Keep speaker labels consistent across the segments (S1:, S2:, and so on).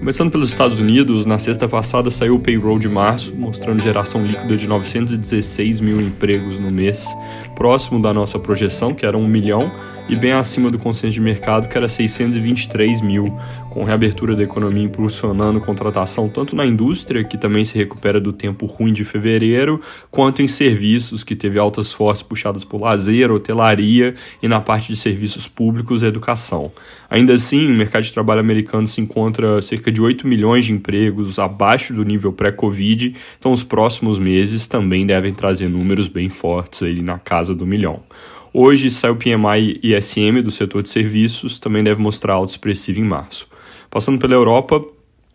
S1: Começando pelos Estados Unidos, na sexta passada saiu o payroll de março, mostrando geração líquida de 916 mil empregos no mês, próximo da nossa projeção, que era 1 milhão, e bem acima do consenso de mercado, que era 623 mil, com reabertura da economia impulsionando contratação tanto na indústria, que também se recupera do tempo ruim de fevereiro, quanto em serviços, que teve altas fortes puxadas por lazer, hotelaria e na parte de serviços públicos e educação. Ainda assim, o mercado de trabalho americano se encontra cerca de 8 milhões de empregos abaixo do nível pré-Covid, então os próximos meses também devem trazer números bem fortes aí na casa do milhão. Hoje sai o PMI ISM do setor de serviços, também deve mostrar alto expressivo em março. Passando pela Europa,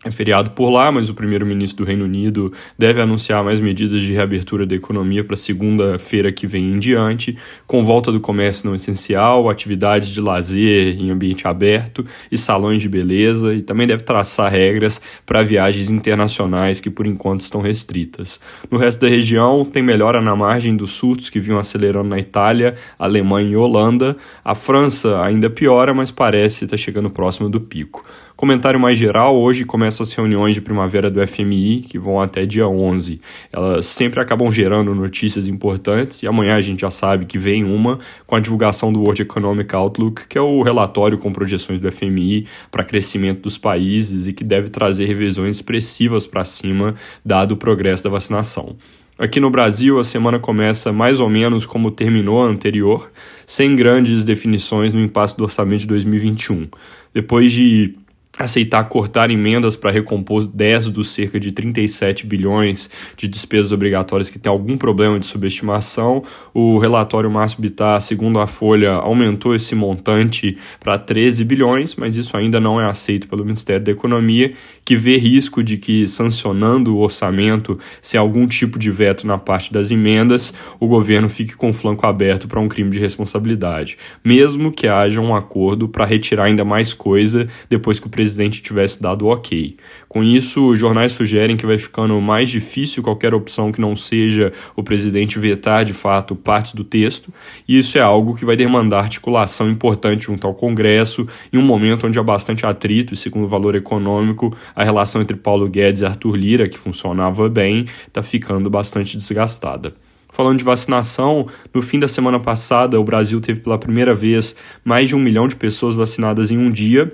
S1: é feriado por lá, mas o primeiro-ministro do Reino Unido deve anunciar mais medidas de reabertura da economia para segunda-feira que vem em diante, com volta do comércio não essencial, atividades de lazer em ambiente aberto e salões de beleza, e também deve traçar regras para viagens internacionais que por enquanto estão restritas. No resto da região, tem melhora na margem dos surtos que vinham acelerando na Itália, Alemanha e Holanda. A França ainda piora, mas parece estar chegando próximo do pico. Comentário mais geral, hoje começam as reuniões de primavera do FMI, que vão até dia 11. Elas sempre acabam gerando notícias importantes e amanhã a gente já sabe que vem uma com a divulgação do World Economic Outlook, que é o relatório com projeções do FMI para crescimento dos países e que deve trazer revisões expressivas para cima, dado o progresso da vacinação. Aqui no Brasil, a semana começa mais ou menos como terminou a anterior, sem grandes definições no impasse do orçamento de 2021. Depois de aceitar cortar emendas para recompor 10 dos cerca de 37 bilhões de despesas obrigatórias que tem algum problema de subestimação. O relatório Márcio Bittar, segundo a Folha, aumentou esse montante para 13 bilhões, mas isso ainda não é aceito pelo Ministério da Economia, que vê risco de que, sancionando o orçamento, se algum tipo de veto na parte das emendas, o governo fique com o flanco aberto para um crime de responsabilidade, mesmo que haja um acordo para retirar ainda mais coisa depois que o presidente presidente tivesse dado ok. Com isso, os jornais sugerem que vai ficando mais difícil qualquer opção que não seja o presidente vetar de fato partes do texto, e isso é algo que vai demandar articulação importante junto ao Congresso em um momento onde há bastante atrito e, segundo o valor econômico, a relação entre Paulo Guedes e Arthur Lira, que funcionava bem, está ficando bastante desgastada. Falando de vacinação, no fim da semana passada, o Brasil teve pela primeira vez mais de um milhão de pessoas vacinadas em um dia,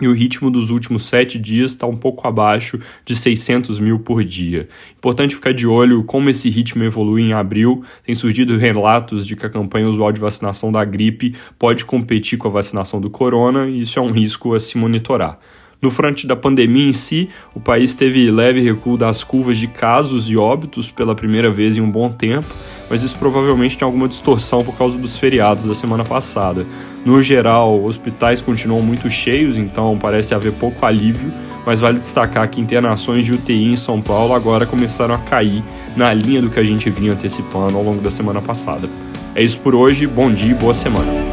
S1: e o ritmo dos últimos sete dias está um pouco abaixo de 600 mil por dia. Importante ficar de olho como esse ritmo evolui em abril. Tem surgido relatos de que a campanha usual de vacinação da gripe pode competir com a vacinação do corona, e isso é um risco a se monitorar. No front da pandemia em si, o país teve leve recuo das curvas de casos e óbitos pela primeira vez em um bom tempo, mas isso provavelmente tem alguma distorção por causa dos feriados da semana passada. No geral, hospitais continuam muito cheios, então parece haver pouco alívio, mas vale destacar que internações de UTI em São Paulo agora começaram a cair na linha do que a gente vinha antecipando ao longo da semana passada. É isso por hoje, bom dia e boa semana.